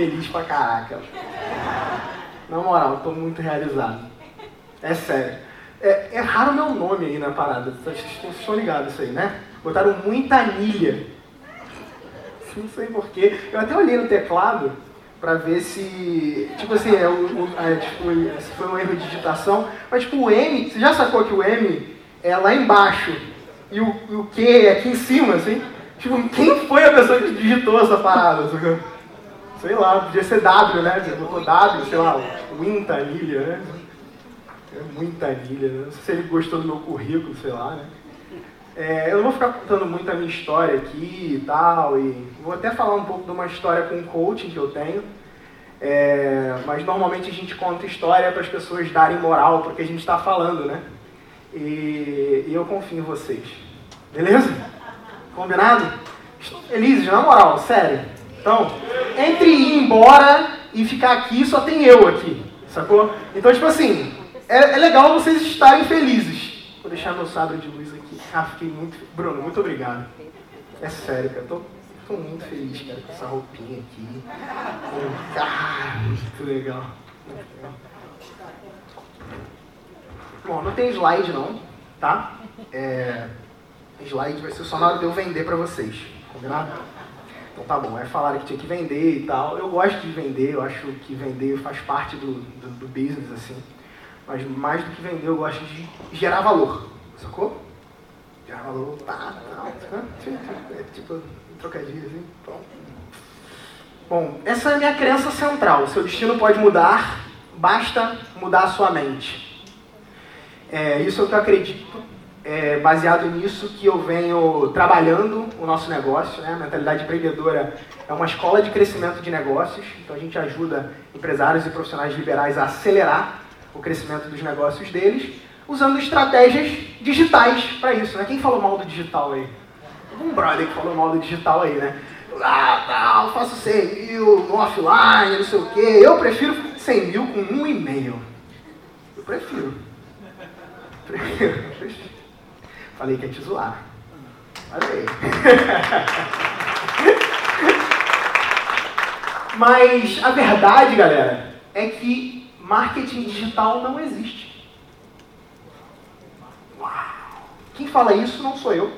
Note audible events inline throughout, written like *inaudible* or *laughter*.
Feliz pra caraca. Na moral, tô muito realizado. É sério. É, erraram meu nome aí na parada. Vocês estão ligados isso aí, né? Botaram muita anilha. Não sei porquê. Eu até olhei no teclado pra ver se. Tipo assim, é, o, é, tipo, se foi um erro de digitação. Mas tipo, o M, você já sacou que o M é lá embaixo e o, o Q é aqui em cima, assim? Tipo, quem foi a pessoa que digitou essa parada? sacou? Sei lá, podia ser W, né? Você botou W, sei lá, muita anilha, né? É muita anilha, né? Não sei se ele gostou do meu currículo, sei lá, né? É, eu não vou ficar contando muito a minha história aqui e tal, e vou até falar um pouco de uma história com coaching que eu tenho. É, mas normalmente a gente conta história para as pessoas darem moral porque a gente está falando, né? E, e eu confio em vocês. Beleza? Combinado? Estou felizes, na moral, sério. Então, entre ir embora e ficar aqui, só tem eu aqui, sacou? Então, tipo assim, é, é legal vocês estarem felizes. Vou deixar meu sabre de luz aqui. Ah, fiquei muito. Bruno, muito obrigado. É sério, cara. Tô, tô muito feliz, cara, com essa roupinha aqui. Ah, muito legal. Muito legal. Bom, não tem slide não, tá? É, slide vai ser só na hora de eu vender pra vocês, combinado? Então tá bom, é falaram que tinha que vender e tal. Eu gosto de vender, eu acho que vender faz parte do, do, do business, assim. Mas mais do que vender, eu gosto de gerar valor, sacou? Gerar valor, tá, tá, é tipo, trocadilho assim, pronto. Bom, essa é a minha crença central. Seu destino pode mudar, basta mudar a sua mente. É, isso é o que eu acredito, é, baseado nisso que eu venho trabalhando o nosso negócio. Né? A mentalidade empreendedora é uma escola de crescimento de negócios, então a gente ajuda empresários e profissionais liberais a acelerar o crescimento dos negócios deles, usando estratégias digitais para isso. Né? Quem falou mal do digital aí? Um brother que falou mal do digital aí, né? Ah, tal, faço 100 mil no offline, não sei o quê. Eu prefiro 100 mil com um e-mail. Eu prefiro. Prefiro. Falei que ia te zoar. Falei. *laughs* Mas a verdade, galera, é que marketing digital não existe. Uau! Quem fala isso não sou eu.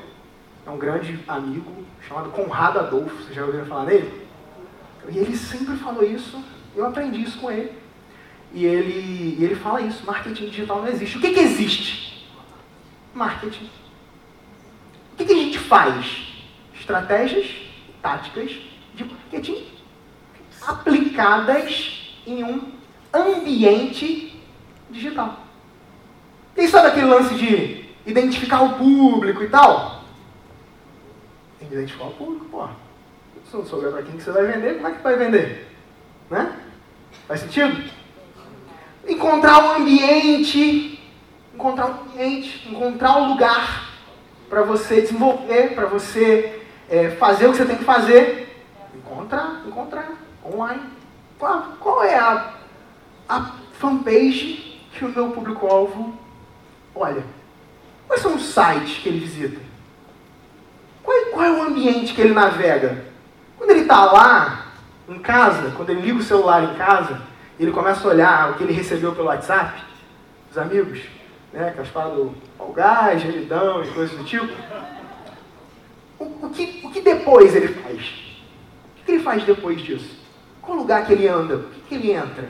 É um grande amigo chamado Conrado Adolfo. Vocês já ouviram falar nele? E ele sempre falou isso. Eu aprendi isso com ele. E ele, ele fala isso: marketing digital não existe. O que, que existe? Marketing. O que, que a gente faz? Estratégias, táticas de marketing aplicadas em um ambiente digital. Quem sabe aquele lance de identificar o público e tal? Tem que identificar o público, pô. Se não souber para quem que você vai vender, como é que vai vender? Né? Faz sentido? Encontrar um ambiente, encontrar um ambiente, encontrar um lugar para você desenvolver, para você é, fazer o que você tem que fazer. Encontrar, encontrar, online. Qual, qual é a, a fanpage que o meu público-alvo olha? Quais são os sites que ele visita? Qual, qual é o ambiente que ele navega? Quando ele está lá, em casa, quando ele liga o celular em casa, ele começa a olhar o que ele recebeu pelo WhatsApp, dos amigos, né, aquelas paradas do All Guys, Relidão e coisas do tipo. O, o que, o que depois ele faz? O que ele faz depois disso? Qual lugar que ele anda? O que, que ele entra?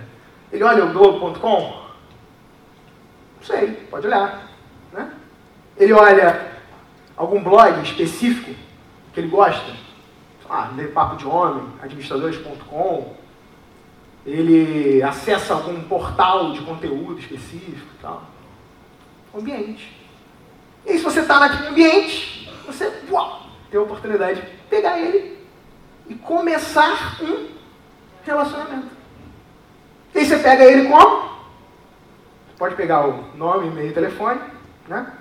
Ele olha o Globo.com? Não sei, pode olhar. Né? Ele olha algum blog específico que ele gosta. Ah, lê Papo de Homem, administradores.com. Ele acessa algum portal de conteúdo específico e tal. Ambiente. E se você está naquele ambiente, você uau, tem a oportunidade de pegar ele e começar um relacionamento. E aí você pega ele como? Pode pegar o nome, e-mail telefone, né?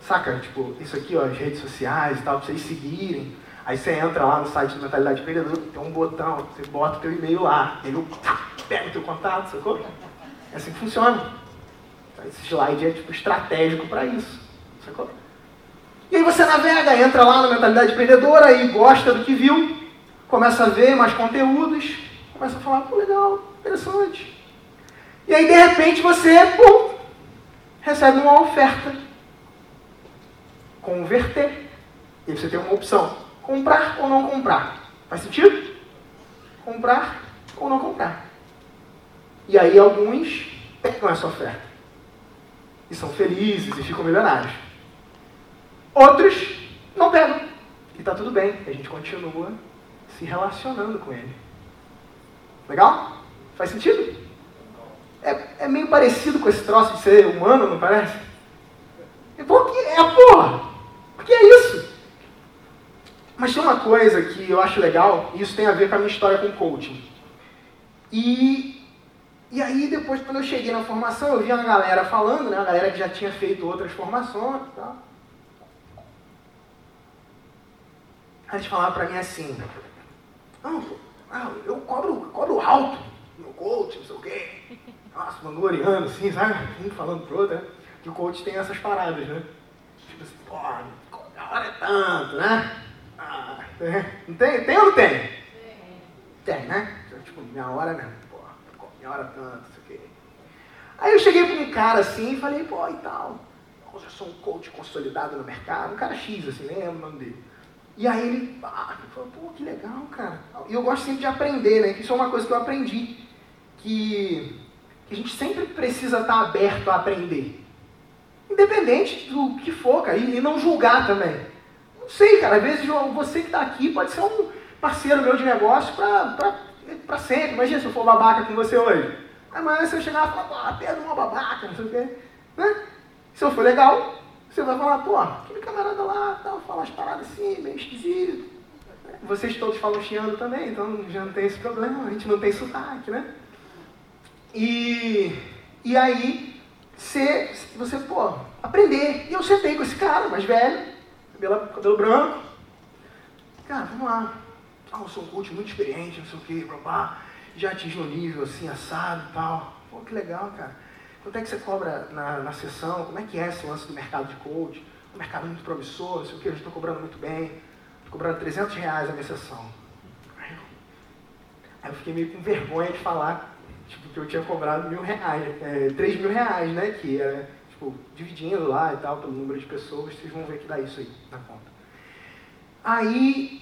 Saca? Tipo, isso aqui, ó, as redes sociais e tal, vocês seguirem. Aí você entra lá no site do Mentalidade Empreendedor, tem um botão, você bota o teu e-mail lá, ele pega o teu contato, sacou? É assim que funciona. Então, esse slide é tipo estratégico para isso, sacou? E aí você navega, entra lá na Mentalidade Empreendedora e gosta do que viu, começa a ver mais conteúdos, começa a falar, pô, legal, interessante. E aí, de repente, você, pum, recebe uma oferta. Converter. E você tem uma opção. Comprar ou não comprar. Faz sentido? Comprar ou não comprar. E aí alguns pegam essa oferta. E são felizes e ficam milionários. Outros não pegam. E está tudo bem. A gente continua se relacionando com ele. Legal? Faz sentido? É, é meio parecido com esse troço de ser humano, não parece? É porque é, porra! Porque é isso. Mas tem uma coisa que eu acho legal, e isso tem a ver com a minha história com coaching. E, e aí, depois, quando eu cheguei na formação, eu vi uma galera falando, né? Uma galera que já tinha feito outras formações e tal. Aí eles falavam pra mim assim, não, ah, eu cobro, cobro alto no coach, não sei o quê. Nossa, vangloriando, assim, sabe? Um falando pro outro, né? Que o coach tem essas paradas, né? Tipo assim, pô, a hora é tanto, né? Ah, tem, tem, tem ou não tem? Tem. Tem, né? Tipo, minha hora mesmo, pô, minha hora é tanto, não sei o quê. Aí eu cheguei pra um cara assim e falei, pô, e tal. Eu já sou um coach consolidado no mercado, um cara X, assim, nem lembro o nome dele. E aí ele, ah, ele falou, pô, que legal, cara. E eu gosto sempre de aprender, né? Que isso é uma coisa que eu aprendi. Que, que a gente sempre precisa estar aberto a aprender. Independente do que for, cara. E, e não julgar também. Não sei, cara. Às vezes você que está aqui pode ser um parceiro meu de negócio para sempre. Imagina se eu for babaca com você hoje. Amanhã se eu chegar e falar, ah, Pedro, uma babaca, não sei o quê. Né? Se eu for legal, você vai falar, pô, aquele camarada lá, tal, fala umas paradas assim, meio esquisito. Vocês todos falam chiando também, então já não tem esse problema, a gente não tem sotaque, né? E, e aí, você, você, pô, aprender. E eu sentei com esse cara, mais velho, cabelo, cabelo branco. Cara, vamos lá. Ah, eu sou um coach muito experiente, não sei o quê, blá, já atingi um nível assim, assado e tal. Pô, que legal, cara. Quanto é que você cobra na, na sessão? Como é que é esse lance do mercado de coach? O mercado muito promissor, não sei o que, eu estou cobrando muito bem. Estou cobrando 300 reais a minha sessão. Aí eu, fiquei meio com vergonha de falar tipo, que eu tinha cobrado mil reais, é, 3 mil reais, né? Que era, tipo, dividindo lá e tal, pelo número de pessoas, vocês vão ver que dá isso aí na conta. Aí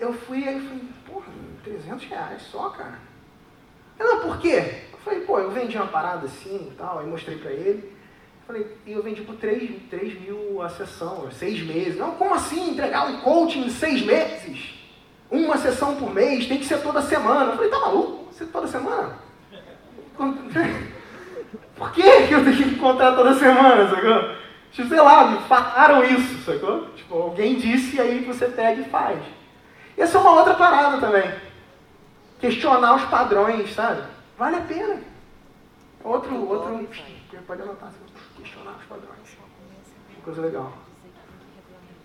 eu fui, aí eu falei, porra, 300 reais só, cara. Ela, por quê? Falei, pô, eu vendi uma parada assim e tal, aí mostrei pra ele. Falei, e eu vendi por 3, 3 mil a sessão, seis meses. Não, como assim entregar um coaching em seis meses? Uma sessão por mês, tem que ser toda semana. Eu falei, tá maluco? Ser toda semana? *laughs* Por que eu tenho que encontrar toda semana, sacou? Tipo, sei lá, me falaram isso, sacou? Tipo, alguém disse e aí você pega e faz. Essa é uma outra parada também. Questionar os padrões, sabe? Vale a pena. Outro, outro, pode anotar, questionar os padrões. Coisa legal.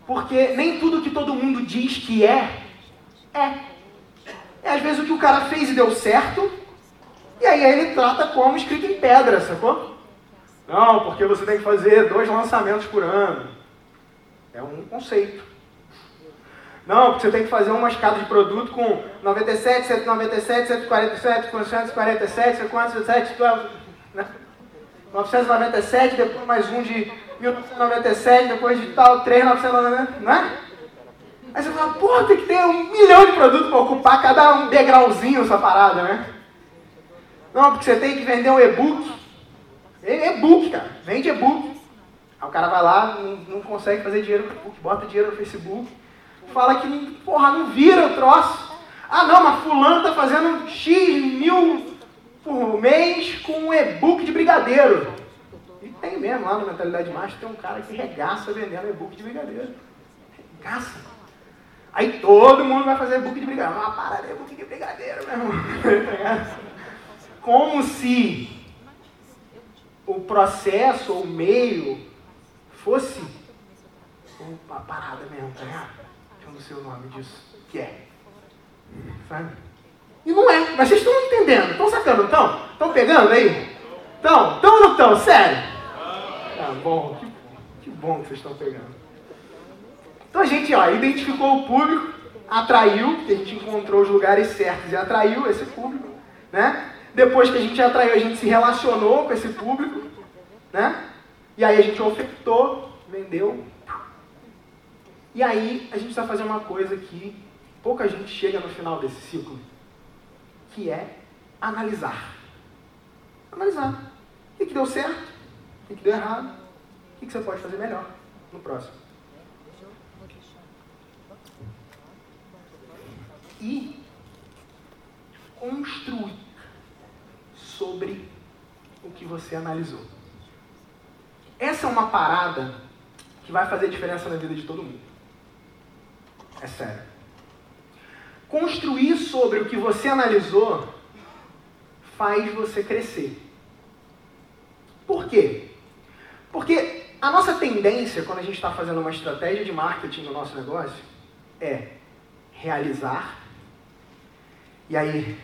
Porque nem tudo que todo mundo diz que é, é. É às vezes o que o cara fez e deu certo, e aí ele trata como escrito em pedra, sacou? Não, porque você tem que fazer dois lançamentos por ano. É um conceito. Não, porque você tem que fazer uma escada de produto com 97, 197, 147, 447, 407, né? 997, depois mais um de 1997, depois de tal, 3, 999, né? Aí você fala, pô, tem que ter um milhão de produtos para ocupar cada um degrauzinho essa parada, né? Não, porque você tem que vender um e-book E-book, cara. Vende e-book. Aí o cara vai lá, não, não consegue fazer dinheiro com e-book, bota dinheiro no Facebook, fala que, porra, não vira o troço. Ah, não, mas fulano tá fazendo X mil por mês com um e-book de brigadeiro. E tem mesmo lá no Mentalidade Master, tem um cara que regaça vendendo e-book de brigadeiro. Regaça. Aí todo mundo vai fazer e-book de brigadeiro. Ah, para de e-book de brigadeiro, meu irmão. *laughs* Como se o processo ou o meio fosse uma parada mesmo, tá ligado? O nome disso. Que é. Sabe? E não é. Mas vocês estão entendendo. Estão sacando, então? Estão pegando aí? Estão? Estão ou não estão? Sério? Tá bom. Que, que bom que vocês estão pegando. Então a gente ó, identificou o público, atraiu, a gente encontrou os lugares certos e atraiu esse público. Né? Depois que a gente atraiu, a gente se relacionou com esse público. Né? E aí a gente ofertou, vendeu. E aí a gente vai fazer uma coisa que pouca gente chega no final desse ciclo que é analisar. Analisar. O que, deu certo? O que, que deu errado? O que, que você pode fazer melhor no próximo? E construir sobre o que você analisou. Essa é uma parada que vai fazer diferença na vida de todo mundo. É sério. Construir sobre o que você analisou faz você crescer. Por quê? Porque a nossa tendência, quando a gente está fazendo uma estratégia de marketing no nosso negócio, é realizar. E aí,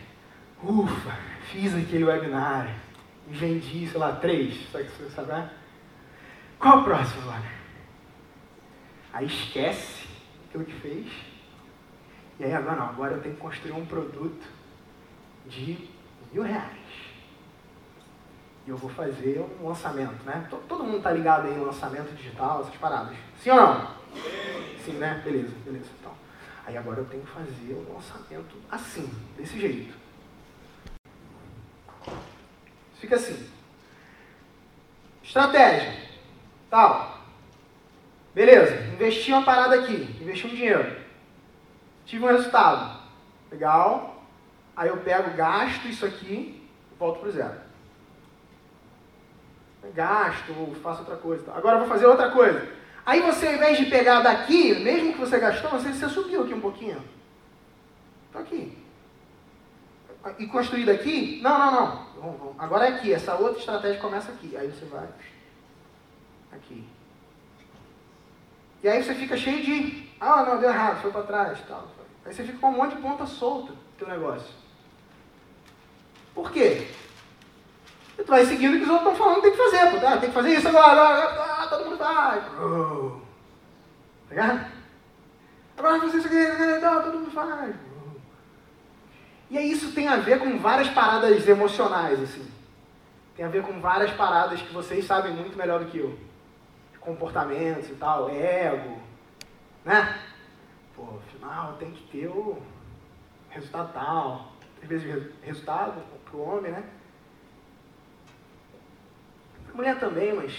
ufa, fiz aquele webinar e vendi, sei lá, três. Sabe que você sabe? Né? Qual o próximo agora? Aí esquece aquilo que fez e aí agora não, agora eu tenho que construir um produto de mil reais. E eu vou fazer um lançamento, né? Todo mundo tá ligado aí em lançamento digital, essas paradas. Sim ou não? Sim né? Beleza, beleza. Então, aí agora eu tenho que fazer um lançamento assim, desse jeito. Fica assim. Estratégia. Tal. Beleza, investi uma parada aqui, investi um dinheiro. Tive um resultado. Legal. Aí eu pego, gasto isso aqui e volto para zero. Gasto, faço outra coisa. Agora eu vou fazer outra coisa. Aí você, ao invés de pegar daqui, mesmo que você gastou, você, você subiu aqui um pouquinho. Está aqui. E construir daqui? Não, não, não. Agora é aqui. Essa outra estratégia começa aqui. Aí você vai aqui. E aí você fica cheio de. Ah, não, deu errado, foi para trás. Tal. Aí você fica com um monte de ponta solta no teu negócio. Por quê? E tu vai seguindo o que os outros estão falando tem que fazer. Pô, tá? Tem que fazer isso agora, agora, agora ah, todo mundo. Oh. Tá Agora vai fazer isso aqui, todo mundo faz. E aí isso tem a ver com várias paradas emocionais, assim. Tem a ver com várias paradas que vocês sabem muito melhor do que eu. Comportamentos e tal, ego, né? Pô, afinal tem que ter o resultado tal. Às vezes resultado para o homem, né? A mulher também, mas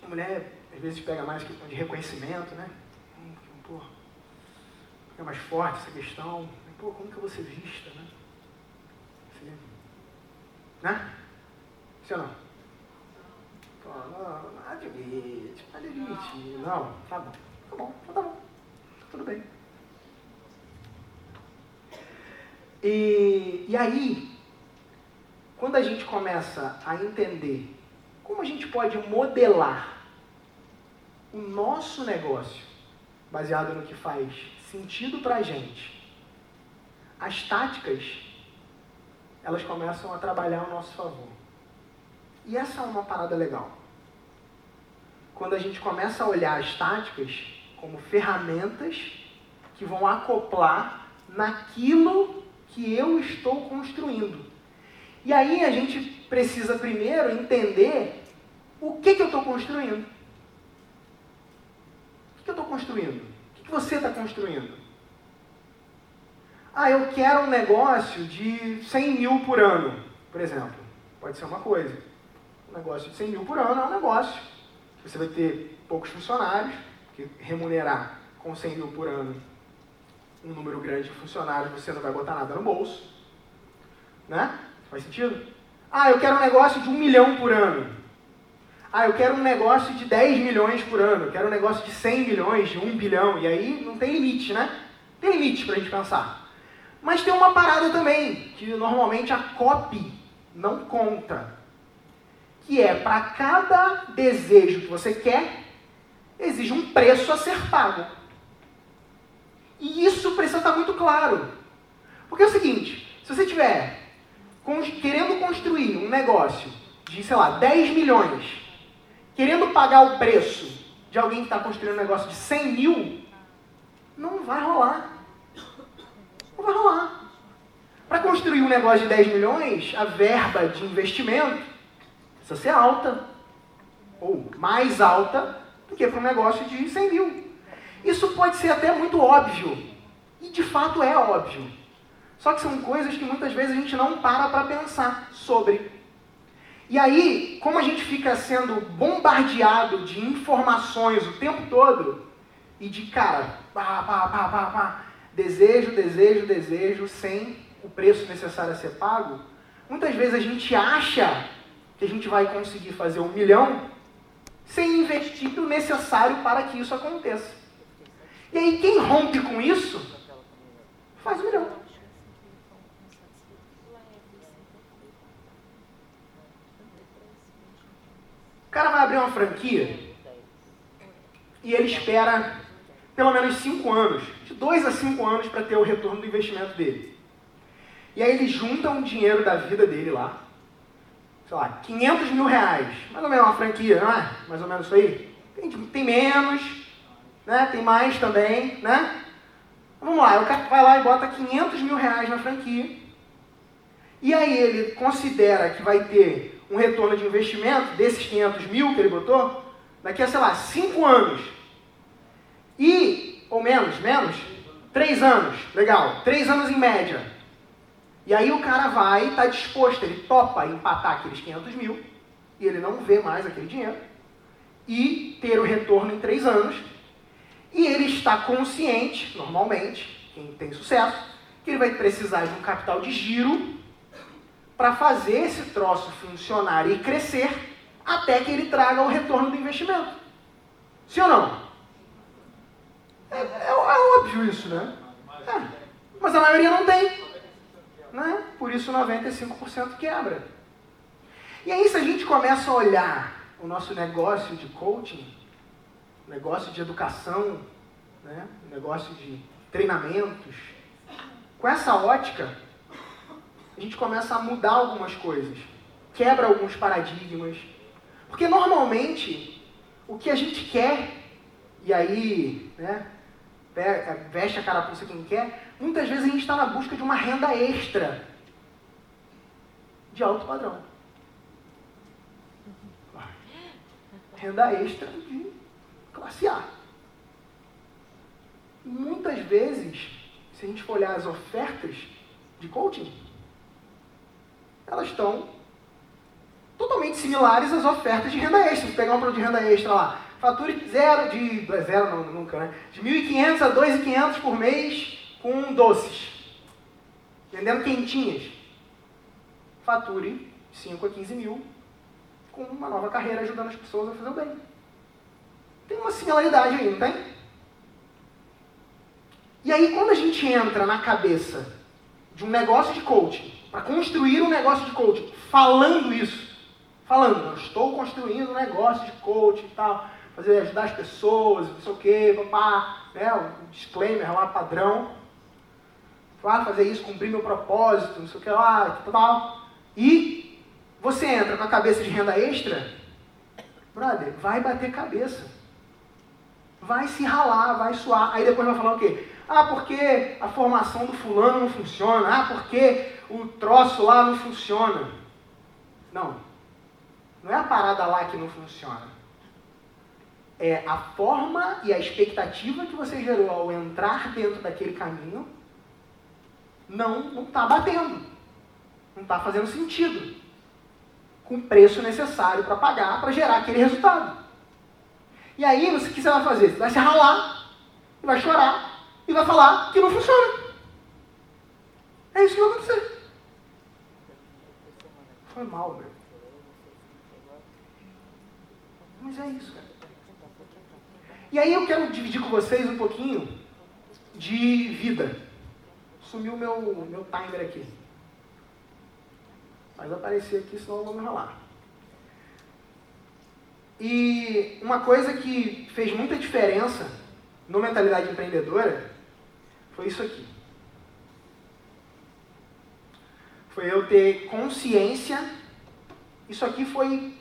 a mulher às vezes pega mais questão de reconhecimento, né? Pô, é mais forte essa questão. Pô, como que ser vista, né? Assim, né? Ou não? Não, admite, não admite. Não, tá bom, tá bom, tá bom, tudo bem. E, e aí, quando a gente começa a entender como a gente pode modelar o nosso negócio baseado no que faz sentido para a gente, as táticas elas começam a trabalhar ao nosso favor. E essa é uma parada legal. Quando a gente começa a olhar as táticas como ferramentas que vão acoplar naquilo que eu estou construindo. E aí a gente precisa primeiro entender o que, que eu estou construindo. O que, que eu estou construindo? O que, que você está construindo? Ah, eu quero um negócio de 100 mil por ano, por exemplo. Pode ser uma coisa. Um negócio de 100 mil por ano é um negócio. Você vai ter poucos funcionários, porque remunerar com 100 mil por ano um número grande de funcionários, você não vai botar nada no bolso. Né? Faz sentido? Ah, eu quero um negócio de um milhão por ano. Ah, eu quero um negócio de 10 milhões por ano. Eu quero um negócio de 100 milhões, de 1 bilhão. E aí não tem limite, né? Tem limite para a gente pensar. Mas tem uma parada também, que normalmente a copy não conta. Que é, para cada desejo que você quer, exige um preço a ser pago. E isso precisa estar muito claro. Porque é o seguinte, se você tiver querendo construir um negócio de, sei lá, 10 milhões, querendo pagar o preço de alguém que está construindo um negócio de 100 mil, não vai rolar. Não vai rolar. Para construir um negócio de 10 milhões, a verba de investimento precisa ser alta. Ou mais alta do que para um negócio de 100 mil. Isso pode ser até muito óbvio. E de fato é óbvio. Só que são coisas que muitas vezes a gente não para para pensar sobre. E aí, como a gente fica sendo bombardeado de informações o tempo todo, e de cara, pá, pá, pá, pá, pá, desejo, desejo, desejo, sem o preço necessário a ser pago, muitas vezes a gente acha que a gente vai conseguir fazer um milhão sem investir o necessário para que isso aconteça. E aí, quem rompe com isso, faz um milhão. O cara vai abrir uma franquia e ele espera pelo menos 5 anos, de 2 a 5 anos para ter o retorno do investimento dele. E aí ele junta um dinheiro da vida dele lá, sei lá, 500 mil reais, mais ou menos uma franquia, não é? Mais ou menos isso aí. Tem, tem menos, né? tem mais também, né? Vamos lá, o cara vai lá e bota 500 mil reais na franquia, e aí ele considera que vai ter um retorno de investimento desses 500 mil que ele botou, daqui a, sei lá, 5 anos. E, ou menos, menos, 3 anos, legal, 3 anos em média. E aí o cara vai, está disposto, ele topa empatar aqueles 500 mil, e ele não vê mais aquele dinheiro, e ter o retorno em 3 anos, e ele está consciente, normalmente, quem tem sucesso, que ele vai precisar de um capital de giro para fazer esse troço funcionar e crescer até que ele traga o retorno do investimento. Sim ou não? É, é, é óbvio isso, né? É. Mas a maioria não tem. Né? Por isso 95% quebra. E aí se a gente começa a olhar o nosso negócio de coaching, negócio de educação, né? negócio de treinamentos, com essa ótica, a gente começa a mudar algumas coisas, quebra alguns paradigmas. Porque normalmente o que a gente quer, e aí né, veste a carapuça quem quer, muitas vezes a gente está na busca de uma renda extra de alto padrão. Renda extra de classe A. Muitas vezes, se a gente for olhar as ofertas de coaching, elas estão totalmente similares às ofertas de renda extra. Se pegar um produto de renda extra lá, fature zero de. É zero não, nunca, né? De 1.500 a 2.500 por mês com doces. Vendendo quentinhas. Fature 5 a 15 mil com uma nova carreira ajudando as pessoas a fazer o bem. Tem uma similaridade aí, não tem? E aí, quando a gente entra na cabeça de um negócio de coaching, para construir um negócio de coaching, falando isso, falando, eu estou construindo um negócio de coaching e tal, fazer, ajudar as pessoas, não sei o quê, papá, né, um disclaimer lá, padrão, claro, fazer isso, cumprir meu propósito, não sei o que lá, tal, e você entra com a cabeça de renda extra, brother, vai bater cabeça. Vai se ralar, vai suar. Aí depois vai falar o quê? Ah, porque a formação do fulano não funciona. Ah, porque o troço lá não funciona. Não. Não é a parada lá que não funciona. É a forma e a expectativa que você gerou ao entrar dentro daquele caminho não não está batendo. Não está fazendo sentido. com o preço necessário para pagar, para gerar aquele resultado. E aí, o que você vai fazer? Você vai se ralar, vai chorar, e vai falar que não funciona. É isso que vai acontecer. Foi mal, meu. Mas é isso, cara. E aí eu quero dividir com vocês um pouquinho de vida. Sumiu meu, meu timer aqui. Mas aparecer aqui, senão eu vou me enrolar. E uma coisa que fez muita diferença no Mentalidade Empreendedora foi isso aqui. Foi eu ter consciência. Isso aqui foi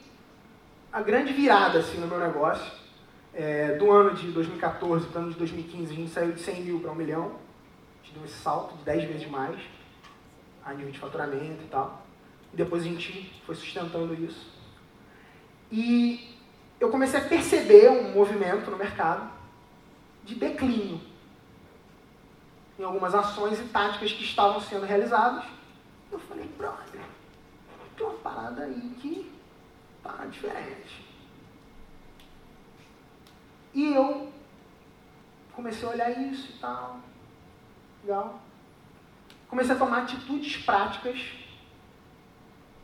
a grande virada assim, no meu negócio. É, do ano de 2014 para o ano de 2015, a gente saiu de 100 mil para 1 milhão. Deu esse salto de 10 vezes mais a nível de faturamento e tal. E depois a gente foi sustentando isso. E eu comecei a perceber um movimento no mercado de declínio em algumas ações e táticas que estavam sendo realizadas. Eu falei, brother, tem uma parada aí que tá diferente. E eu comecei a olhar isso e tal. Legal. Comecei a tomar atitudes práticas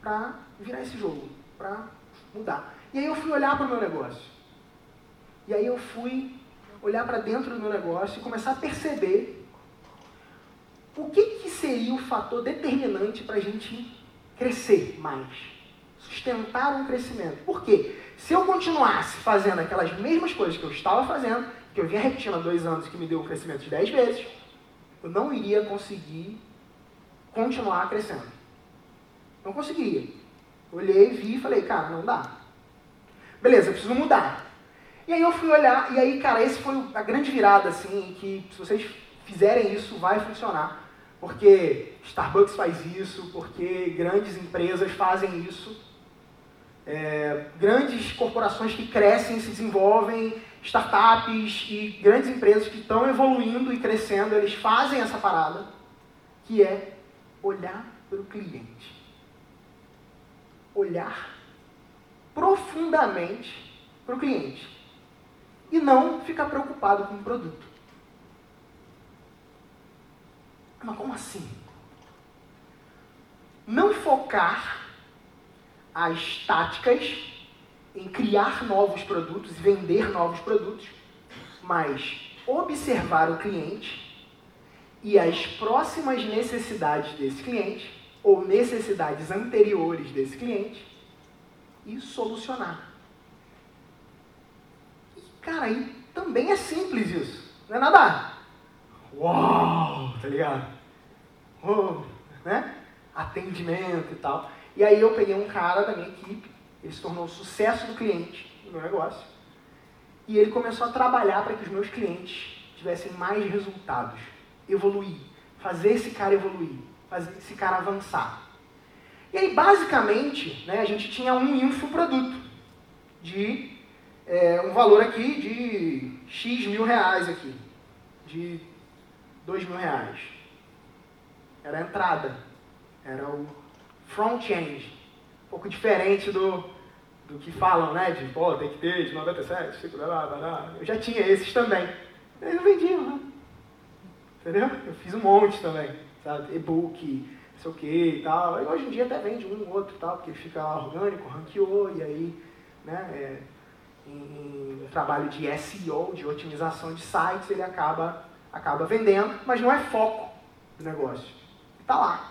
para virar esse jogo, para mudar. E aí eu fui olhar para o meu negócio. E aí eu fui olhar para dentro do meu negócio e começar a perceber o que, que seria o fator determinante para a gente crescer mais, sustentar um crescimento. Por quê? Se eu continuasse fazendo aquelas mesmas coisas que eu estava fazendo, que eu vinha repetindo há dois anos, que me deu um crescimento de 10 vezes, eu não iria conseguir continuar crescendo. Não conseguia. Olhei, vi e falei, cara, não dá. Beleza, eu preciso mudar. E aí eu fui olhar, e aí, cara, esse foi a grande virada, assim, que se vocês fizerem isso, vai funcionar. Porque Starbucks faz isso, porque grandes empresas fazem isso. É, grandes corporações que crescem, se desenvolvem, startups e grandes empresas que estão evoluindo e crescendo, eles fazem essa parada, que é olhar para o cliente. Olhar profundamente para o cliente e não ficar preocupado com o produto. Mas como assim? Não focar as táticas em criar novos produtos e vender novos produtos, mas observar o cliente e as próximas necessidades desse cliente ou necessidades anteriores desse cliente e solucionar. E, cara, aí também é simples isso. Não é nada. Uau, tá ligado? Oh, né? Atendimento e tal. E aí eu peguei um cara da minha equipe, ele se tornou o sucesso do cliente no meu negócio. E ele começou a trabalhar para que os meus clientes tivessem mais resultados, evoluir, fazer esse cara evoluir, fazer esse cara avançar. E aí, basicamente, né, a gente tinha um infoproduto de é, um valor aqui de X mil reais aqui, de dois mil reais. Era a entrada, era o front-end, pouco diferente do, do que falam, né, de, pô, tem que ter de 97, 5, blá, blá. eu já tinha esses também. Eles não vendiam, né? Entendeu? Eu fiz um monte também, sabe, e-book, sei o que e tal. E hoje em dia até vende um ou outro tal, porque fica lá orgânico, ranqueou, e aí, né, é, em, em trabalho de SEO, de otimização de sites, ele acaba, acaba vendendo, mas não é foco do negócio. Está lá.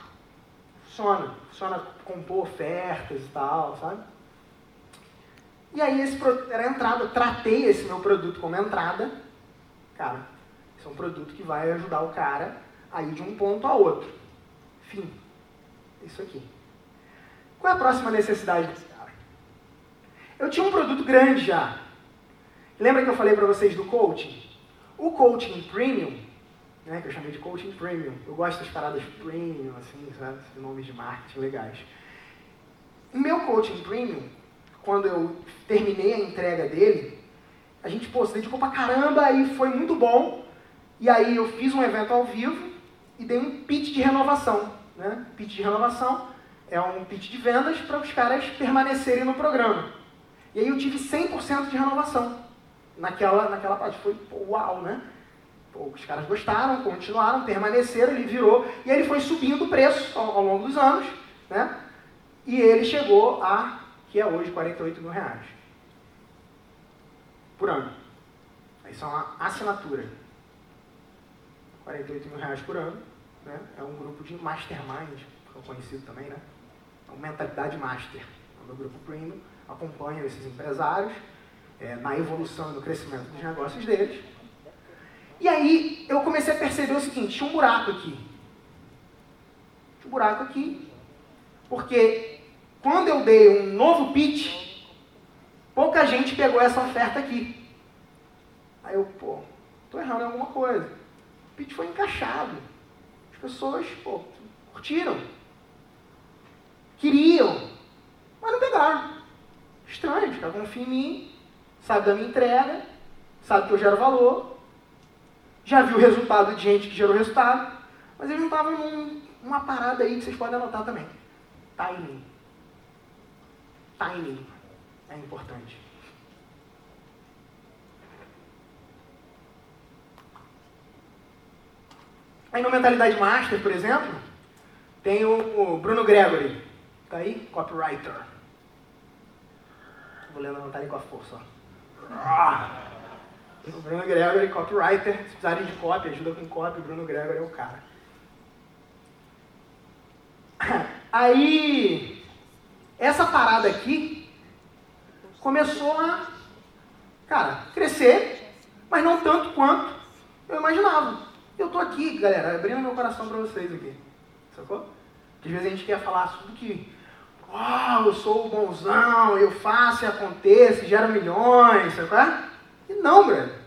Funciona. Funciona compor ofertas e tal, sabe? E aí esse era a entrada, eu tratei esse meu produto como entrada. Cara, esse é um produto que vai ajudar o cara a ir de um ponto a outro. Fim. Isso aqui. Qual é a próxima necessidade desse cara? Eu tinha um produto grande já. Lembra que eu falei para vocês do coaching? O coaching premium, né, que eu chamei de coaching premium, eu gosto das paradas premium, assim, sabe? Nomes de marketing legais. O meu coaching premium, quando eu terminei a entrega dele, a gente pô, se dedicou pra caramba e foi muito bom. E aí eu fiz um evento ao vivo e dei um pitch de renovação né, pitch de renovação, é um pitch de vendas para os caras permanecerem no programa. E aí eu tive 100% de renovação naquela, naquela parte. Foi pô, uau, né? Os caras gostaram, continuaram, permaneceram, ele virou, e ele foi subindo o preço ao, ao longo dos anos, né? E ele chegou a, que é hoje, 48 mil reais. Por ano. Isso é uma assinatura. 48 mil reais por ano. Né? É um grupo de mastermind, é conhecido também, né? É uma mentalidade master. O meu grupo premium acompanha esses empresários é, na evolução e no crescimento dos negócios deles. E aí eu comecei a perceber o seguinte, tinha um buraco aqui. Tinha um buraco aqui, porque quando eu dei um novo pitch, pouca gente pegou essa oferta aqui. Aí eu, pô, tô errando em alguma coisa. O pitch foi encaixado. As pessoas, pô, curtiram. Queriam, mas não pegaram. Estranho, os caras em mim, sabe da minha entrega, sabe que eu gero valor, já viu o resultado de gente que gerou resultado, mas eles não estavam num, numa parada aí que vocês podem anotar também. Timing. Timing é importante. Aí no Mentalidade Master, por exemplo, tem o, Bruno Gregory. Tá aí? Copywriter. Vou ler anotar ele com a força. Ah! O Bruno Gregory, copywriter. Se precisarem de copy, ajuda com copy, o Bruno Gregory é o cara. *coughs* Aí, essa parada aqui começou a, cara, crescer, mas não tanto quanto eu imaginava. Eu tô aqui, galera, abrindo meu coração para vocês aqui. Sacou? Porque às vezes a gente quer falar tudo que, oh, eu sou o bonzão, eu faço e aconteça, gero milhões, sacou? E não, brother.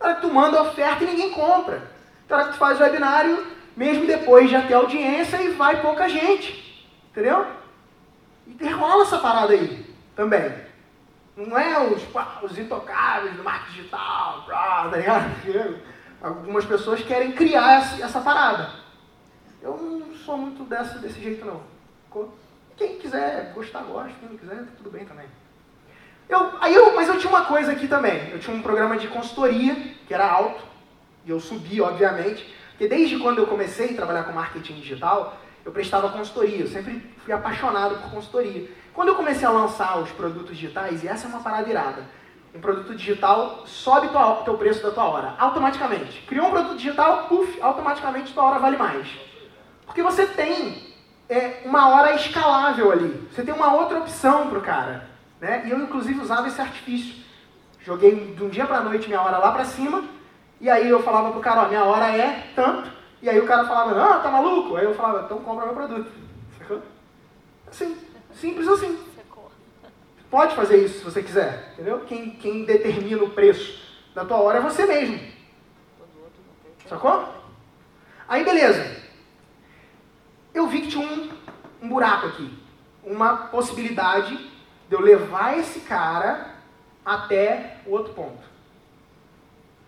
Hora que tu manda oferta e ninguém compra. Na hora que tu faz o webinário, mesmo depois já ter audiência e vai pouca gente. Entendeu? E rola essa parada aí também. Não é os, os intocáveis do marketing digital, tá ligado? *laughs* Algumas pessoas querem criar essa, essa parada. Eu não sou muito dessa, desse jeito, não. Quem quiser gostar, gosta. Quem não quiser, tudo bem também. Eu, aí eu, mas eu tinha uma coisa aqui também. Eu tinha um programa de consultoria, que era alto. E eu subi, obviamente. Porque desde quando eu comecei a trabalhar com marketing digital, eu prestava consultoria. Eu sempre fui apaixonado por consultoria. Quando eu comecei a lançar os produtos digitais, e essa é uma parada irada um produto digital, sobe o teu preço da tua hora, automaticamente. Criou um produto digital, puf, automaticamente tua hora vale mais. Porque você tem é, uma hora escalável ali. Você tem uma outra opção para o cara. Né? E eu, inclusive, usava esse artifício. Joguei de um dia para noite minha hora lá para cima, e aí eu falava pro cara, ó, minha hora é tanto, e aí o cara falava, ah, tá maluco? Aí eu falava, então compra meu produto. Assim, simples assim. Pode fazer isso se você quiser, entendeu? Quem, quem determina o preço da tua hora é você mesmo. Sacou? Aí beleza. Eu vi que tinha um, um buraco aqui. Uma possibilidade de eu levar esse cara até o outro ponto.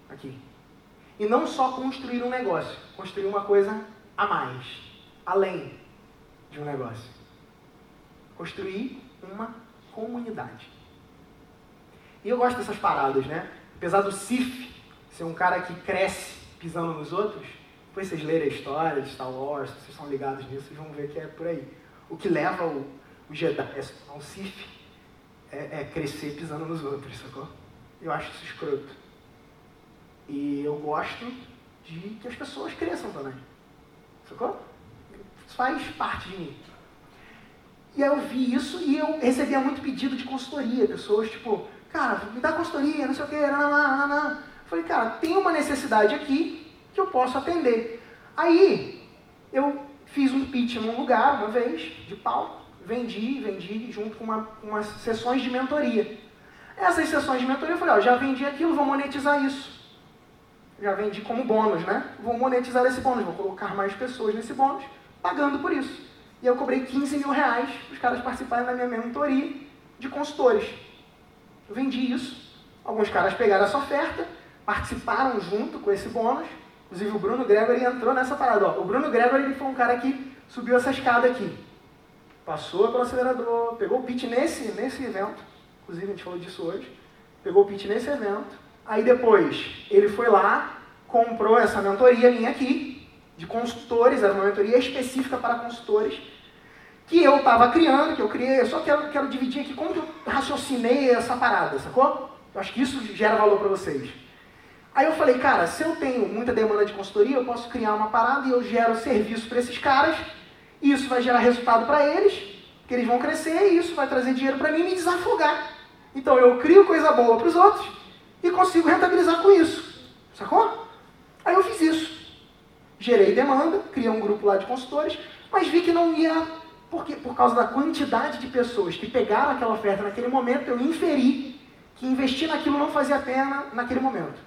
Aqui. E não só construir um negócio, construir uma coisa a mais, além de um negócio. Construir uma comunidade. E eu gosto dessas paradas, né? Apesar do Sif ser um cara que cresce pisando nos outros, depois vocês lerem a história de Star Wars, vocês são ligados nisso, vocês vão ver que é por aí. O que leva o, o Jedi ao Sif é, é crescer pisando nos outros, sacou? Eu acho isso escroto. E eu gosto de que as pessoas cresçam também. Sacou? Isso faz parte de mim. E aí eu vi isso e eu recebia muito pedido de consultoria. Pessoas tipo, cara, me dá consultoria, não sei o quê, não. Falei, cara, tem uma necessidade aqui que eu posso atender. Aí eu fiz um pitch num lugar uma vez, de palco, vendi, vendi junto com uma, umas sessões de mentoria. Essas sessões de mentoria eu falei, ó, já vendi aquilo, vou monetizar isso. Já vendi como bônus, né? Vou monetizar esse bônus, vou colocar mais pessoas nesse bônus, pagando por isso. E eu cobrei 15 mil reais os caras participarem da minha mentoria de consultores. Eu vendi isso. Alguns caras pegaram essa oferta, participaram junto com esse bônus. Inclusive o Bruno Gregory entrou nessa parada. Ó. O Bruno Gregory ele foi um cara que subiu essa escada aqui. Passou pelo acelerador, pegou o pitch nesse, nesse evento, inclusive a gente falou disso hoje, pegou o pitch nesse evento, aí depois ele foi lá, comprou essa mentoria minha aqui, de consultores, era uma mentoria específica para consultores, que eu estava criando, que eu criei, eu só quero, quero dividir aqui como que eu raciocinei essa parada, sacou? Eu acho que isso gera valor para vocês. Aí eu falei, cara, se eu tenho muita demanda de consultoria, eu posso criar uma parada e eu gero serviço para esses caras, isso vai gerar resultado para eles, que eles vão crescer, e isso vai trazer dinheiro para mim e me desafogar. Então eu crio coisa boa para os outros e consigo rentabilizar com isso. Sacou? Aí eu fiz isso. Gerei demanda, criei um grupo lá de consultores, mas vi que não ia, por causa da quantidade de pessoas que pegaram aquela oferta naquele momento, eu inferi que investir naquilo não fazia pena naquele momento.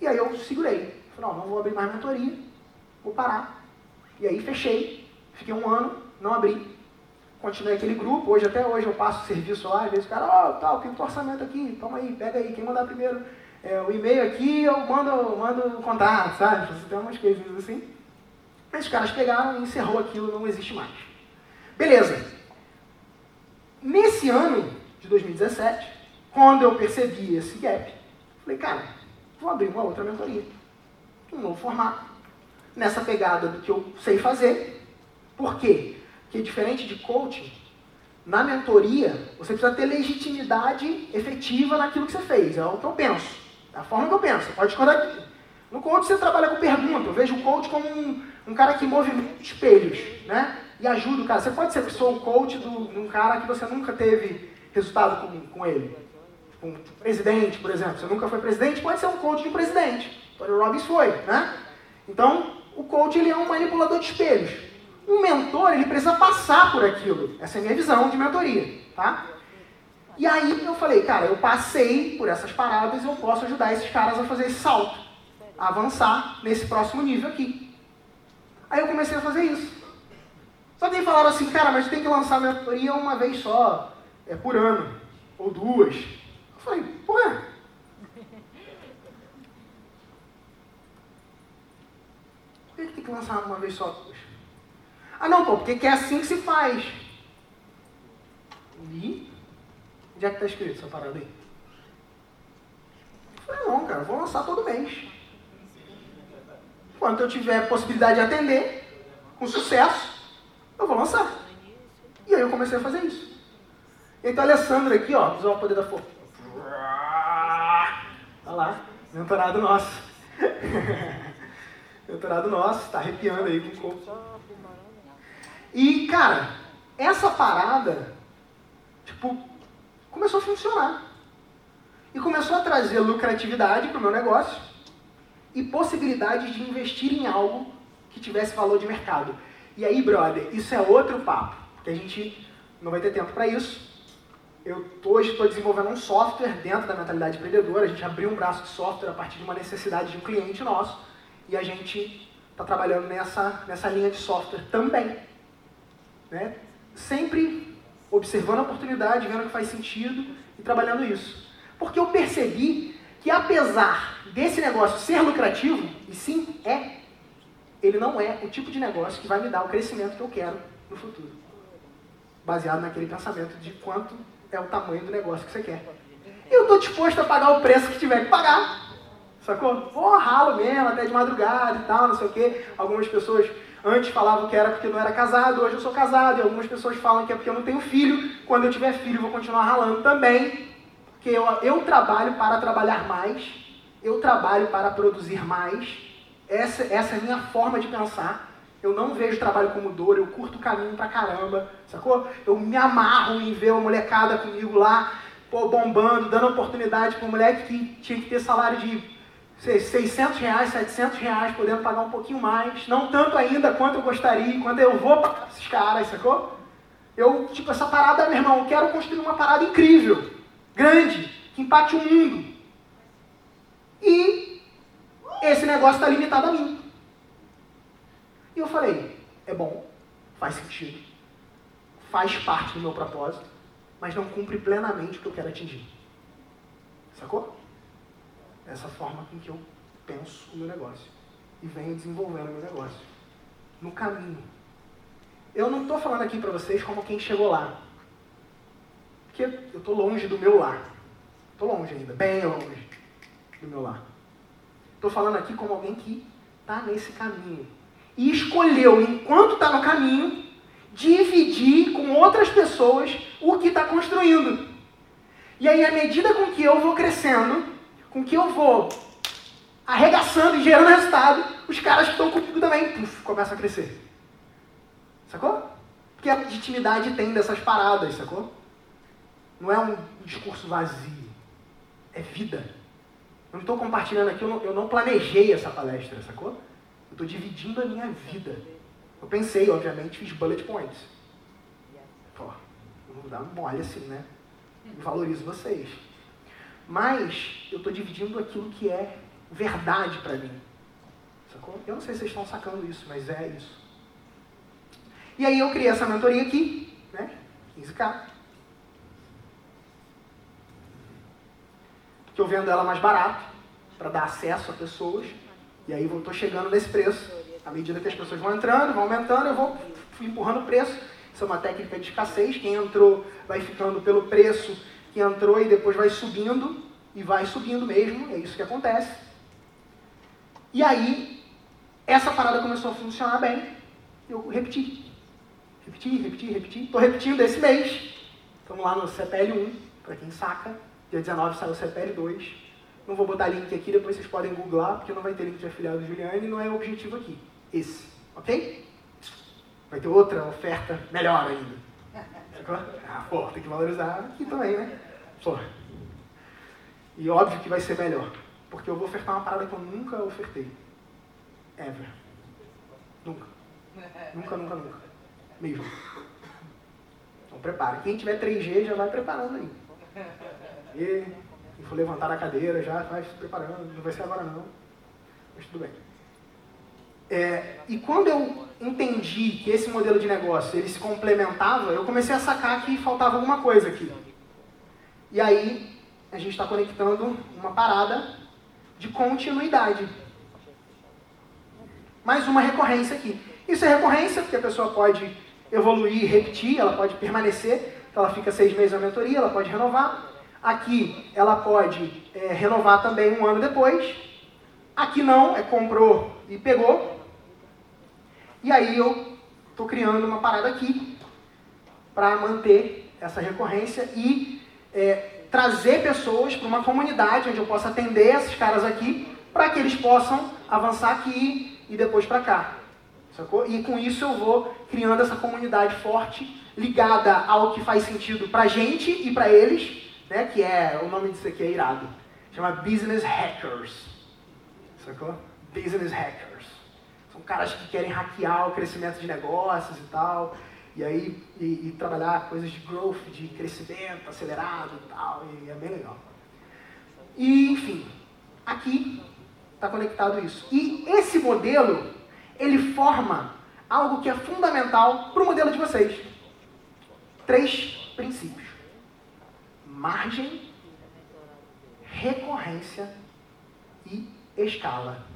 E aí eu segurei. Falei, não, não vou abrir mais mentoria, vou parar. E aí fechei, fiquei um ano, não abri. Continuei aquele grupo, hoje até hoje eu passo serviço lá, às vezes o cara, ó, oh, tal, tem um orçamento aqui, toma aí, pega aí, quem mandar primeiro é, o e-mail aqui, eu mando, mando contato, sabe? Tem umas coisinhas assim. Mas os caras pegaram e encerrou aquilo, não existe mais. Beleza. Nesse ano de 2017, quando eu percebi esse gap, falei, cara, vou abrir uma outra mentoria. Um novo formato. Nessa pegada do que eu sei fazer. Por quê? Porque diferente de coaching, na mentoria, você precisa ter legitimidade efetiva naquilo que você fez. É o que eu penso. É a forma que eu penso. Você pode discordar aqui. No coach você trabalha com pergunta. Eu vejo o coach como um, um cara que movimenta espelhos, né? E ajuda o cara. Você pode ser só um coach do, de um cara que você nunca teve resultado com, com ele. Um presidente, por exemplo. Você nunca foi presidente, pode ser um coach de um presidente. Tony Robbins foi, né? Então, o coach ele é um manipulador de espelhos. Um mentor, ele precisa passar por aquilo. Essa é a minha visão de mentoria, tá? E aí eu falei, cara, eu passei por essas paradas e eu posso ajudar esses caras a fazer esse salto, a avançar nesse próximo nível aqui. Aí eu comecei a fazer isso. Só que aí falaram assim, cara, mas tem que lançar a mentoria uma vez só, é por ano, ou duas. Eu falei, pô, é. Por que tem que lançar uma vez só? Duas? Ah não, pô, porque é assim que se faz. E Onde é que está escrito essa parada aí? Eu falei, não, cara, vou lançar todo mês. Quando eu tiver possibilidade de atender, com sucesso, eu vou lançar. E aí eu comecei a fazer isso. Então a Alessandra aqui, ó, usou o poder da força. Olha lá, mentorado nosso. *laughs* mentorado nosso, tá arrepiando aí com o corpo. E, cara, essa parada, tipo, começou a funcionar. E começou a trazer lucratividade para o meu negócio e possibilidade de investir em algo que tivesse valor de mercado. E aí, brother, isso é outro papo, porque a gente não vai ter tempo para isso. Eu hoje estou desenvolvendo um software dentro da mentalidade empreendedora. A gente abriu um braço de software a partir de uma necessidade de um cliente nosso e a gente está trabalhando nessa, nessa linha de software também. Né? Sempre observando a oportunidade, vendo que faz sentido e trabalhando isso. Porque eu percebi que apesar desse negócio ser lucrativo, e sim é, ele não é o tipo de negócio que vai me dar o crescimento que eu quero no futuro. Baseado naquele pensamento de quanto é o tamanho do negócio que você quer. Eu estou disposto a pagar o preço que tiver que pagar. Sacou? Vou ralo mesmo, até de madrugada e tal, não sei o quê. Algumas pessoas Antes falavam que era porque não era casado, hoje eu sou casado, e algumas pessoas falam que é porque eu não tenho filho. Quando eu tiver filho, eu vou continuar ralando também. Porque eu, eu trabalho para trabalhar mais, eu trabalho para produzir mais. Essa, essa é a minha forma de pensar. Eu não vejo trabalho como dor, eu curto o caminho pra caramba, sacou? Eu me amarro em ver uma molecada comigo lá, pô, bombando, dando oportunidade para um moleque que tinha que ter salário de 600 reais, 700 reais, podendo pagar um pouquinho mais. Não tanto ainda quanto eu gostaria, quando eu vou para esses caras, sacou? Eu, tipo, essa parada, meu irmão, eu quero construir uma parada incrível, grande, que impacte o mundo. E esse negócio está limitado a mim. E eu falei, é bom, faz sentido, faz parte do meu propósito, mas não cumpre plenamente o que eu quero atingir. Sacou? Essa forma com que eu penso o meu negócio e venho desenvolvendo o meu negócio. No caminho, eu não estou falando aqui para vocês como quem chegou lá. Porque eu estou longe do meu lar. Estou longe ainda, bem longe do meu lar. Estou falando aqui como alguém que está nesse caminho. E escolheu, enquanto está no caminho, dividir com outras pessoas o que está construindo. E aí, à medida com que eu vou crescendo, com que eu vou arregaçando e gerando resultado, os caras que estão comigo também puf, começam a crescer. Sacou? Porque a legitimidade tem dessas paradas, sacou? Não é um discurso vazio. É vida. Eu não estou compartilhando aqui, eu não, eu não, planejei essa palestra, sacou? Eu estou dividindo a minha vida. Eu pensei, obviamente, fiz bullet points. Pô, não dar um mole assim, né? Eu valorizo vocês. Mas eu estou dividindo aquilo que é verdade para mim. Sacou? Eu não sei se vocês estão sacando isso, mas é isso. E aí eu criei essa mentoria aqui, né? 15k. Que eu vendo ela mais barato, para dar acesso a pessoas. E aí eu estou chegando nesse preço. À medida que as pessoas vão entrando, vão aumentando, eu vou empurrando o preço. Isso é uma técnica de escassez. Quem entrou vai ficando pelo preço que entrou e depois vai subindo. E vai subindo mesmo. É isso que acontece. E aí, essa parada começou a funcionar bem. Eu repeti. Repeti, repeti, repeti. Estou repetindo esse mês. Estamos lá no CPL 1, para quem saca. Dia 19 saiu o CPL 2. Não vou botar link aqui, depois vocês podem googlar, porque não vai ter link de afiliado do Juliane não é o objetivo aqui. Esse. Ok? Vai ter outra oferta melhor ainda. Ah, pô, tem que valorizar aqui também, né? Pô. E óbvio que vai ser melhor. Porque eu vou ofertar uma parada que eu nunca ofertei. Ever. Nunca. *laughs* Nunca, nunca, nunca. Mesmo. Então prepare. Quem tiver 3G já vai preparando aí. E quem for levantar da cadeira já vai se preparando. Não vai ser agora não. Mas tudo bem. É, e quando eu entendi que esse modelo de negócio ele se complementava, eu comecei a sacar que faltava alguma coisa aqui. E aí a gente está conectando uma parada de continuidade. Mais uma recorrência aqui. Isso é recorrência, porque a pessoa pode evoluir, repetir, ela pode permanecer, então ela fica seis meses na mentoria, ela pode renovar. Aqui ela pode é, renovar também um ano depois. Aqui não, é comprou e pegou. E aí eu estou criando uma parada aqui para manter essa recorrência e é, trazer pessoas para uma comunidade onde eu possa atender esses caras aqui para que eles possam avançar aqui e depois para cá. Sacou? E com isso eu vou criando essa comunidade forte, ligada ao que faz sentido para a gente e para eles, né? que é, o nome disso aqui é irado, chama Business Hackers. Sacou? Business Hackers. São caras que querem hackear o crescimento de negócios e tal e aí e, e, trabalhar coisas de growth, de crescimento acelerado e tal, e é bem legal. E, enfim, aqui está conectado isso. E esse modelo, ele forma algo que é fundamental para o modelo de vocês. Três princípios. Margem, recorrência e escala.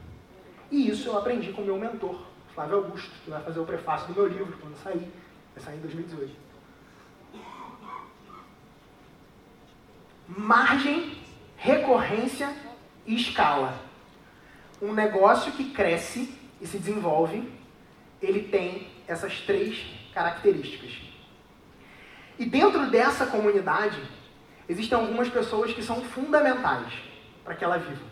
E isso eu aprendi com o meu mentor, Flávio Augusto, que vai fazer o prefácio do meu livro quando sair. Vai sair em 2018. Margem, recorrência e escala. Um negócio que cresce e se desenvolve, ele tem essas três características. E dentro dessa comunidade, existem algumas pessoas que são fundamentais para que ela viva.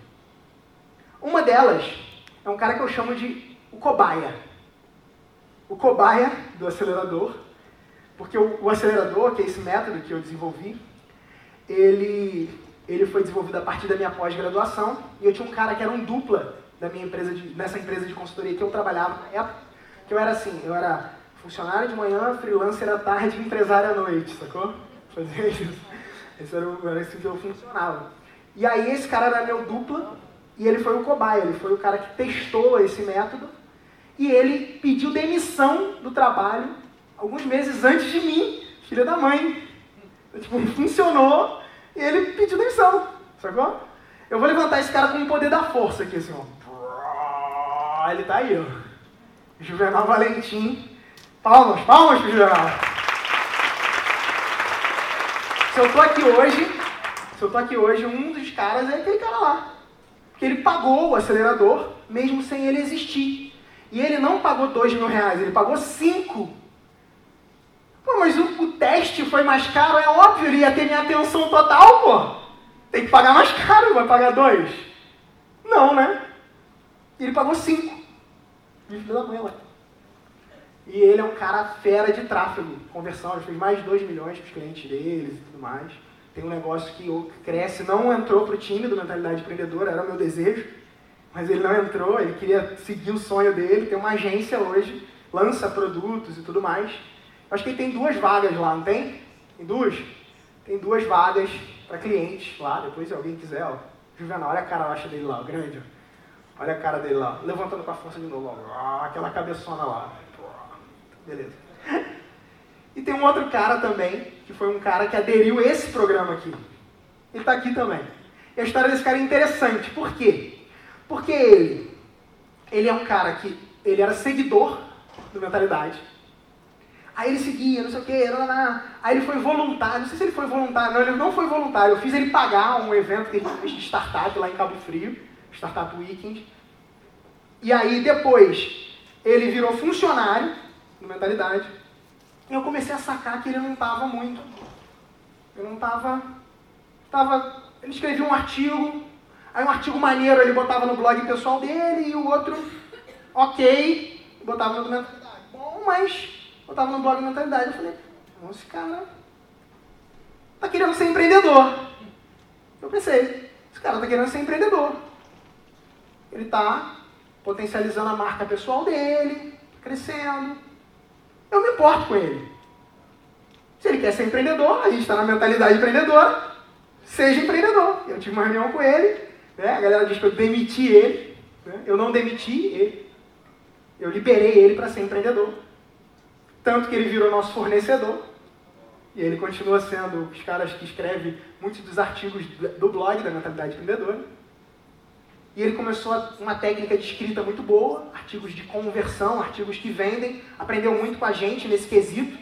Uma delas é um cara que eu chamo de o cobaia o cobaia do acelerador, porque o, o, acelerador, que é esse método que eu desenvolvi, ele, ele foi desenvolvido a partir da minha pós-graduação, e eu tinha um cara que era um dupla da minha empresa de, nessa empresa de consultoria que eu trabalhava na época, que eu era assim, eu era funcionário de manhã, freelancer à tarde, empresário à noite, sacou? Fazia isso. Esse era, o, era assim que eu funcionava. E aí esse cara era meu dupla, e ele foi o cobaia, ele foi o cara que testou esse método, e ele pediu demissão do trabalho alguns meses antes de mim, filha da mãe. Tipo, funcionou e ele pediu demissão, sacou? Eu vou levantar esse cara com o poder da força aqui, assim, ó. Ele tá aí, ó. Juvenal Valentim Palmas, palmas pro Juvenal. Se eu tô aqui hoje, se eu tô aqui hoje, um dos caras é aquele cara lá. Porque ele pagou o acelerador, mesmo sem ele existir. E ele não pagou dois mil reais, ele pagou cinco. Pô, mas o, o, teste foi mais caro, é óbvio, ele ia ter minha atenção total, pô. Tem que pagar mais caro, vai pagar dois. Não, né? Ele pagou cinco. E da. E ele é um cara fera de tráfego, conversão, ele fez mais de 2 milhões para os clientes deles e tudo mais. Tem um negócio que cresce, não entrou para o time do Mentalidade Empreendedora, era o meu desejo, mas ele não entrou, ele queria seguir o sonho dele, tem uma agência hoje, lança produtos e tudo mais. Acho que ele tem duas vagas lá, não tem? Tem duas? Tem duas vagas para clientes lá, depois se alguém quiser, ó. Juvenal, olha a cara acha dele lá, grande. Olha a cara dele lá, levantando com a força de novo, ó, aquela cabeçona lá. Beleza. *laughs* E tem um outro cara também, que foi um cara que aderiu a esse programa aqui. Ele está aqui também. E a história desse cara é interessante. Por quê? Porque ele, ele é um cara que ele era seguidor do Mentalidade. Aí ele seguia, não sei o quê, lá, lá. aí ele foi voluntário, não sei se ele foi voluntário, não, ele não foi voluntário, eu fiz ele pagar um evento que ele fez de startup lá em Cabo Frio, Startup Weekend. E aí depois ele virou funcionário no Mentalidade. Eu comecei a sacar que ele não estava muito. Ele não estava. Tava, ele escrevia um artigo, aí um artigo maneiro ele botava no blog pessoal dele e o outro, ok, botava no Mentalidade. Bom, mas botava no blog Mentalidade. Eu falei, esse cara tá querendo ser empreendedor. Eu pensei, esse cara tá querendo ser empreendedor. Ele está potencializando a marca pessoal dele, crescendo, eu me importo com ele. Se ele quer ser empreendedor, a gente está na mentalidade empreendedora, seja empreendedor. Eu tive uma reunião com ele, né? a galera diz que eu demiti ele, né? eu não demiti ele, eu liberei ele para ser empreendedor. Tanto que ele virou nosso fornecedor, e ele continua sendo os caras que escrevem muitos dos artigos do blog da Mentalidade Empreendedora. E ele começou uma técnica de escrita muito boa, artigos de conversão, artigos que vendem. Aprendeu muito com a gente nesse quesito.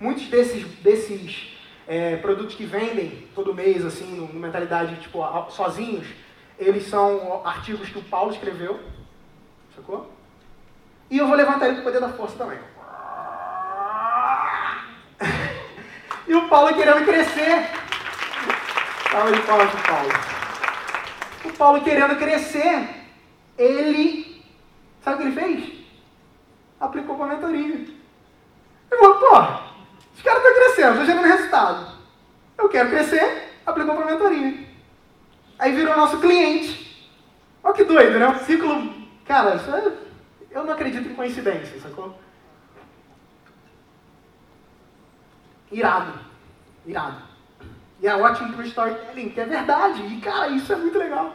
Muitos desses, desses é, produtos que vendem todo mês, assim, no, no mentalidade, tipo, sozinhos, eles são artigos que o Paulo escreveu. Sacou? E eu vou levantar ele para o poder da força também. *laughs* e o Paulo querendo crescer. Salve de palmas Paulo. O Paulo querendo crescer, ele, sabe o que ele fez? Aplicou para a mentoria. Eu falei, pô, esse cara está crescendo, está gerando resultado. Eu quero crescer, aplicou para a mentoria. Aí virou nosso cliente. Olha que doido, né? Um ciclo. Cara, é... eu não acredito em coincidência, sacou? Irado. Irado. E é ótimo para o storytelling, que é verdade. E, cara, isso é muito legal.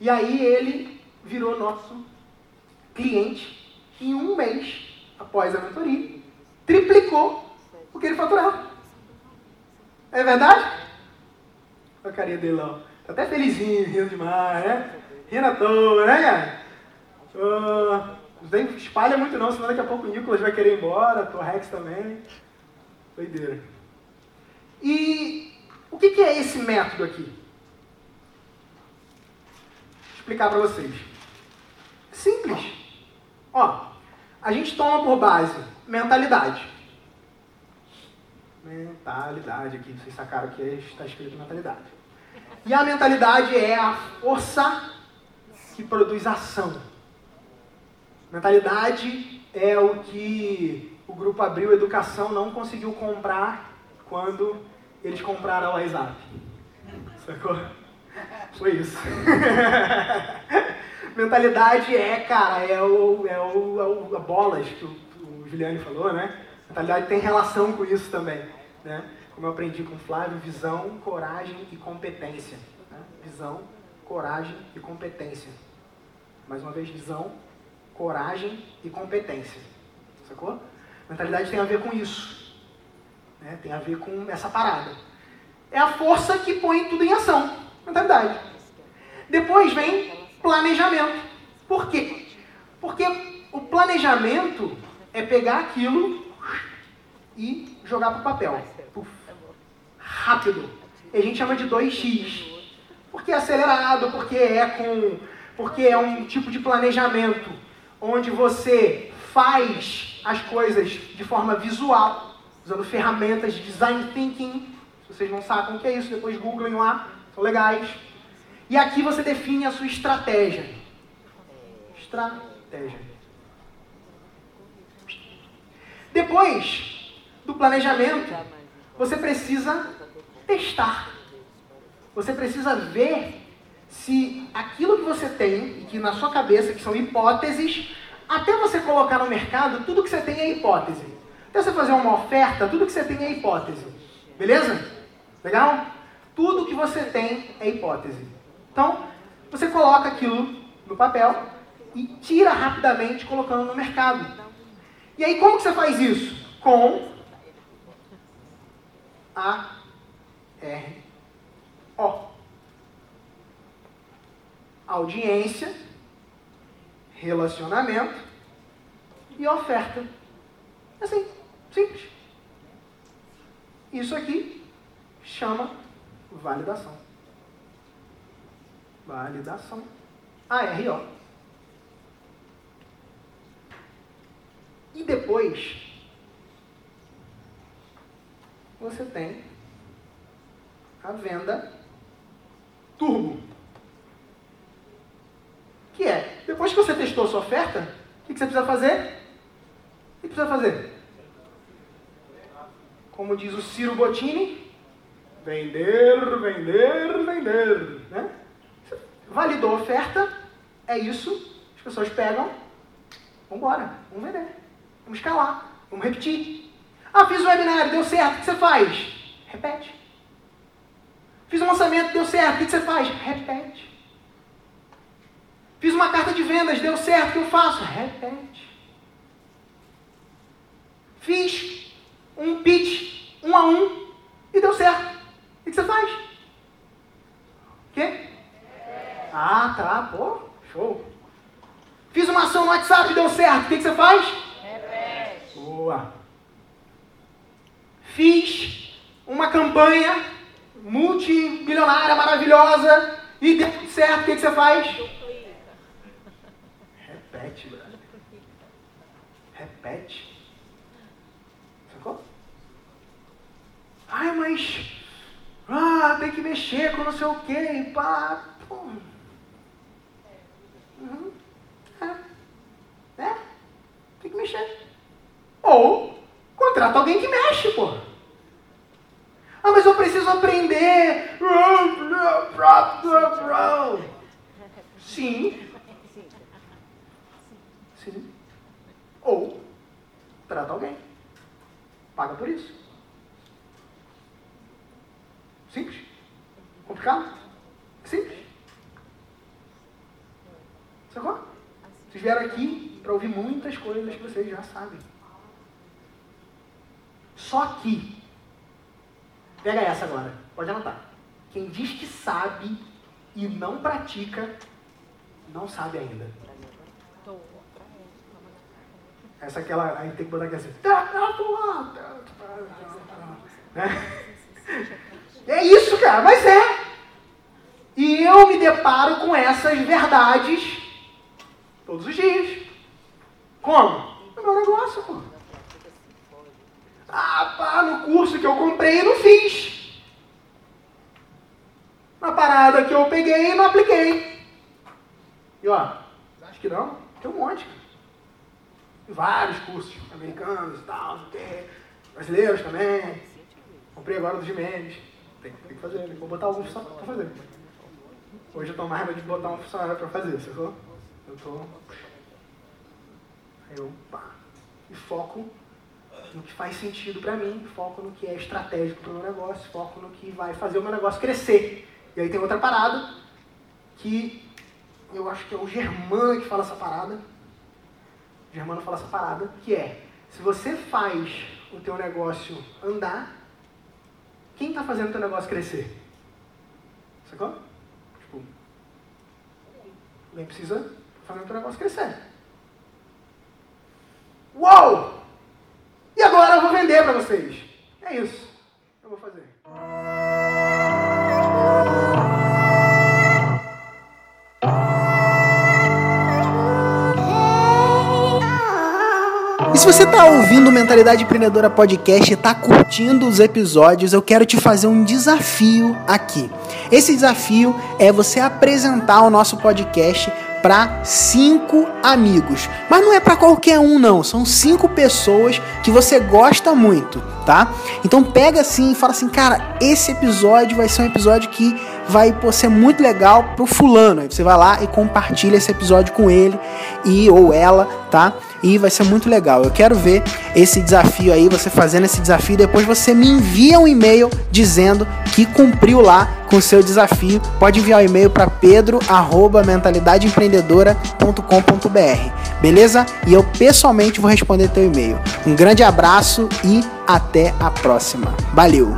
E aí ele virou nosso cliente em um mês após a mentoria. Triplicou o que ele faturava. É verdade? Olha a carinha dele lá. Tá até felizinho, rindo demais, né? Rindo à toa, né, cara? Uh, não espalha muito não, senão daqui a pouco o Nicolas vai querer ir embora, o Rex também. Doideira. E o que, que é esse método aqui? Vou explicar para vocês. Simples. Ó, a gente toma por base mentalidade. Mentalidade aqui, vocês sacaram que está escrito mentalidade. E a mentalidade é a força que produz ação. Mentalidade é o que o grupo Abril Educação não conseguiu comprar quando eles compraram a WhatsApp. Sacou? Foi isso. *laughs* Mentalidade é, cara, é o, é o, é o a bolas que o, o Juliane falou, né? Mentalidade tem relação com isso também, né? Como eu aprendi com o Flávio, visão, coragem e competência. Né? Visão, coragem e competência. Mais uma vez, visão, coragem e competência. Sacou? Mentalidade tem a ver com isso. Né? Tem a ver com essa parada. É a força que põe tudo em ação. Mentalidade. Depois vem planejamento. Por quê? Porque o planejamento é pegar aquilo e jogar para o papel. Puf. Rápido. E a gente chama de 2x. Porque é acelerado, porque é com. Porque é um tipo de planejamento onde você faz as coisas de forma visual, usando ferramentas de design thinking. Se vocês não sabem o que é isso, depois googlem lá, são legais. E aqui você define a sua estratégia. Estratégia. Depois do planejamento, você precisa testar. Você precisa ver se aquilo que você tem, que na sua cabeça, que são hipóteses, até você colocar no mercado, tudo que você tem é hipótese. Até você fazer uma oferta, tudo que você tem é hipótese. Beleza? Legal? Tudo que você tem é hipótese. Então, você coloca aquilo no papel e tira rapidamente colocando no mercado. E aí, como que você faz isso? Com a R O. Audiência, relacionamento e oferta. Assim, simples. Isso aqui chama validação. Validação. ARO. E depois, você tem a venda turbo. Que é, depois que você testou a sua oferta, o que você precisa fazer? O que precisa fazer? Como diz o Ciro Bottini, vender, vender, vender. Né? Validou a oferta, é isso, as pessoas pegam, vamos embora, vamos vender, vamos escalar, vamos repetir. Ah, fiz o webinário, deu certo, o que você faz? Repete. Fiz um lançamento, deu certo, o que você faz? Repete. Fiz uma carta de vendas, deu certo, o que eu faço? Repete. Fiz um pitch um a um e deu certo. O que você faz? O quê? Ah, tá, pô, show. Fiz uma ação no WhatsApp e deu certo. O que você faz? Repete. Boa. Fiz uma campanha multimilionária, maravilhosa e deu certo. O que você faz? Repete, brother. Repete. Sacou? Ai, mas. Ah, tem que mexer com não sei o quê. Pá. Pô. Uhum. É. É. Tem que mexer. Ou contrata alguém que mexe, pô. Ah, mas eu preciso aprender. Sim. Sim. Ou trata alguém. Paga por isso. Simples? Complicado? Simples. Sacou? Vocês vieram aqui para ouvir muitas coisas que vocês já sabem. Só que, pega essa agora, pode anotar. Quem diz que sabe e não pratica, não sabe ainda. Essa é aquela, aí tem que botar aqui assim. Né? É isso, cara, mas é. E eu me deparo com essas verdades todos os dias. Como? No meu negócio, pô. Ah, pá, no curso que eu comprei não fiz. Na parada que eu peguei não apliquei. E ó, acho que não? Tem um monte. Vários cursos americanos e tal, brasileiros também. Comprei agora dos Jimenez. Tem, que fazer, vou botar alguns só pra fazer. Hoje eu tô mais de botar um funcionário pra fazer, sacou? Eu tô. Aí eu, pá. E foco no que faz sentido para mim, foco no que é estratégico para o meu negócio, foco no que vai fazer o meu negócio crescer. E aí tem outra parada que eu acho que é o Germano que fala essa parada. O Germano fala essa parada, que é, se você faz o teu negócio andar, quem está fazendo o teu negócio crescer? Sacou? Tipo, nem precisa fazer o teu negócio crescer. Uou! E agora eu vou vender para vocês. É isso. Eu vou fazer. Se você está ouvindo Mentalidade Empreendedora Podcast e está curtindo os episódios, eu quero te fazer um desafio aqui. Esse desafio é você apresentar o nosso podcast para cinco amigos. Mas não é para qualquer um, não. São cinco pessoas que você gosta muito, tá? Então pega assim e fala assim, cara, esse episódio vai ser um episódio que vai pô, ser muito legal pro fulano. Aí você vai lá e compartilha esse episódio com ele e ou ela, tá? E vai ser muito legal. Eu quero ver esse desafio aí, você fazendo esse desafio. Depois você me envia um e-mail dizendo que cumpriu lá com o seu desafio. Pode enviar o um e-mail para pedro@mentalidadeempreendedora.com.br. Beleza? E eu pessoalmente vou responder teu e-mail. Um grande abraço e até a próxima. Valeu.